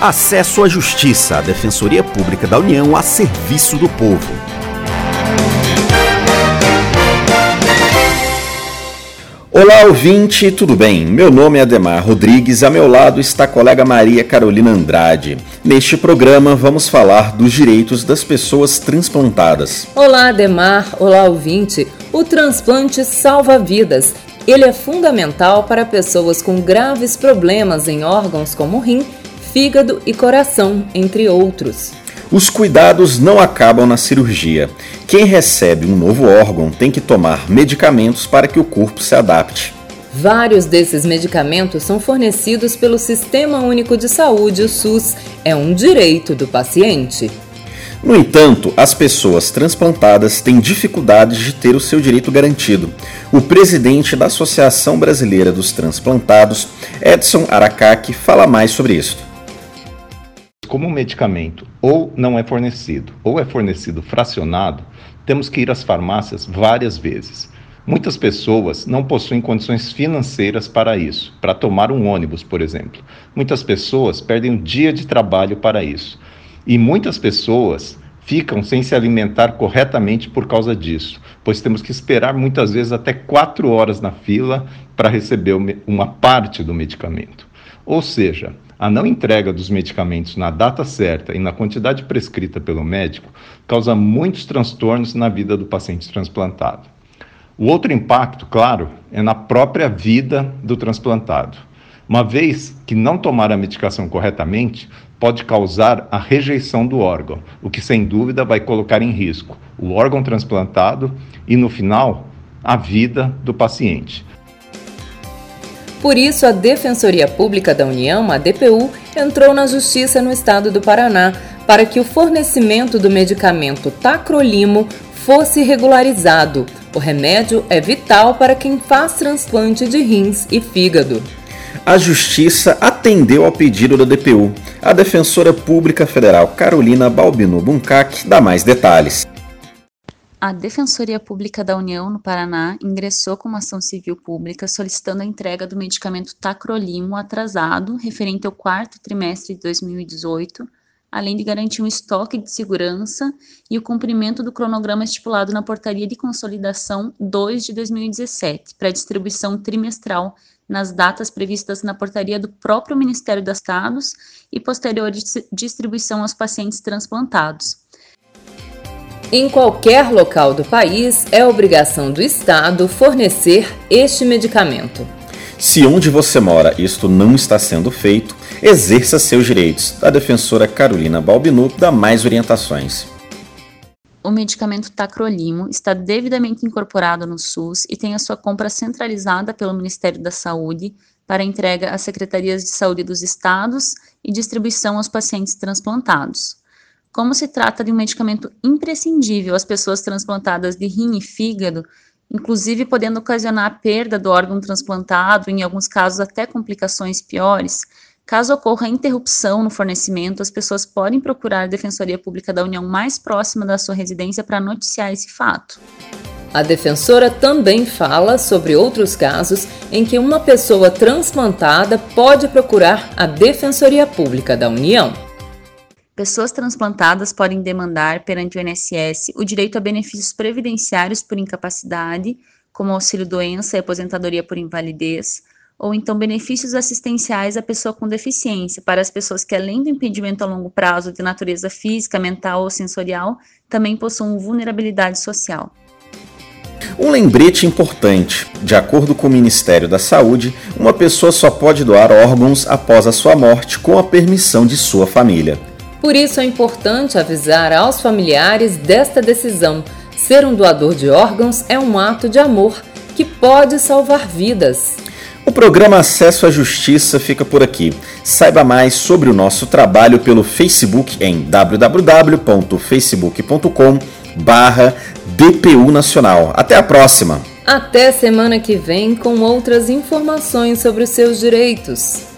Acesso à Justiça, a Defensoria Pública da União a serviço do povo. Olá, ouvinte, tudo bem? Meu nome é Ademar Rodrigues, a meu lado está a colega Maria Carolina Andrade. Neste programa vamos falar dos direitos das pessoas transplantadas. Olá, Ademar, olá, ouvinte. O transplante salva vidas. Ele é fundamental para pessoas com graves problemas em órgãos como rim, fígado e coração, entre outros. Os cuidados não acabam na cirurgia. Quem recebe um novo órgão tem que tomar medicamentos para que o corpo se adapte. Vários desses medicamentos são fornecidos pelo Sistema Único de Saúde, o SUS. É um direito do paciente. No entanto, as pessoas transplantadas têm dificuldades de ter o seu direito garantido. O presidente da Associação Brasileira dos Transplantados, Edson Aracaki, fala mais sobre isso como o medicamento ou não é fornecido ou é fornecido fracionado, temos que ir às farmácias várias vezes. Muitas pessoas não possuem condições financeiras para isso, para tomar um ônibus, por exemplo. Muitas pessoas perdem um dia de trabalho para isso. E muitas pessoas ficam sem se alimentar corretamente por causa disso, pois temos que esperar muitas vezes até quatro horas na fila para receber uma parte do medicamento. Ou seja, a não entrega dos medicamentos na data certa e na quantidade prescrita pelo médico causa muitos transtornos na vida do paciente transplantado. O outro impacto, claro, é na própria vida do transplantado. Uma vez que não tomar a medicação corretamente, pode causar a rejeição do órgão, o que sem dúvida vai colocar em risco o órgão transplantado e, no final, a vida do paciente. Por isso, a Defensoria Pública da União, a DPU, entrou na Justiça no estado do Paraná para que o fornecimento do medicamento Tacrolimo fosse regularizado. O remédio é vital para quem faz transplante de rins e fígado. A Justiça atendeu ao pedido da DPU. A Defensora Pública Federal Carolina Balbino Buncac dá mais detalhes. A Defensoria Pública da União no Paraná ingressou com uma ação civil pública solicitando a entrega do medicamento Tacrolimo atrasado, referente ao quarto trimestre de 2018, além de garantir um estoque de segurança e o cumprimento do cronograma estipulado na Portaria de Consolidação 2 de 2017, para distribuição trimestral nas datas previstas na portaria do próprio Ministério das Estados e posterior distribuição aos pacientes transplantados. Em qualquer local do país, é obrigação do Estado fornecer este medicamento. Se onde você mora isto não está sendo feito, exerça seus direitos. A defensora Carolina Balbinu dá mais orientações. O medicamento Tacrolimo está devidamente incorporado no SUS e tem a sua compra centralizada pelo Ministério da Saúde para entrega às secretarias de saúde dos estados e distribuição aos pacientes transplantados. Como se trata de um medicamento imprescindível às pessoas transplantadas de rim e fígado, inclusive podendo ocasionar a perda do órgão transplantado, em alguns casos até complicações piores, caso ocorra interrupção no fornecimento, as pessoas podem procurar a Defensoria Pública da União mais próxima da sua residência para noticiar esse fato. A defensora também fala sobre outros casos em que uma pessoa transplantada pode procurar a Defensoria Pública da União. Pessoas transplantadas podem demandar perante o INSS o direito a benefícios previdenciários por incapacidade, como auxílio-doença e aposentadoria por invalidez, ou então benefícios assistenciais à pessoa com deficiência, para as pessoas que, além do impedimento a longo prazo de natureza física, mental ou sensorial, também possuam vulnerabilidade social. Um lembrete importante: de acordo com o Ministério da Saúde, uma pessoa só pode doar órgãos após a sua morte com a permissão de sua família. Por isso é importante avisar aos familiares desta decisão. Ser um doador de órgãos é um ato de amor que pode salvar vidas. O programa Acesso à Justiça fica por aqui. Saiba mais sobre o nosso trabalho pelo Facebook em www.facebook.com DPU Nacional. Até a próxima! Até semana que vem com outras informações sobre os seus direitos.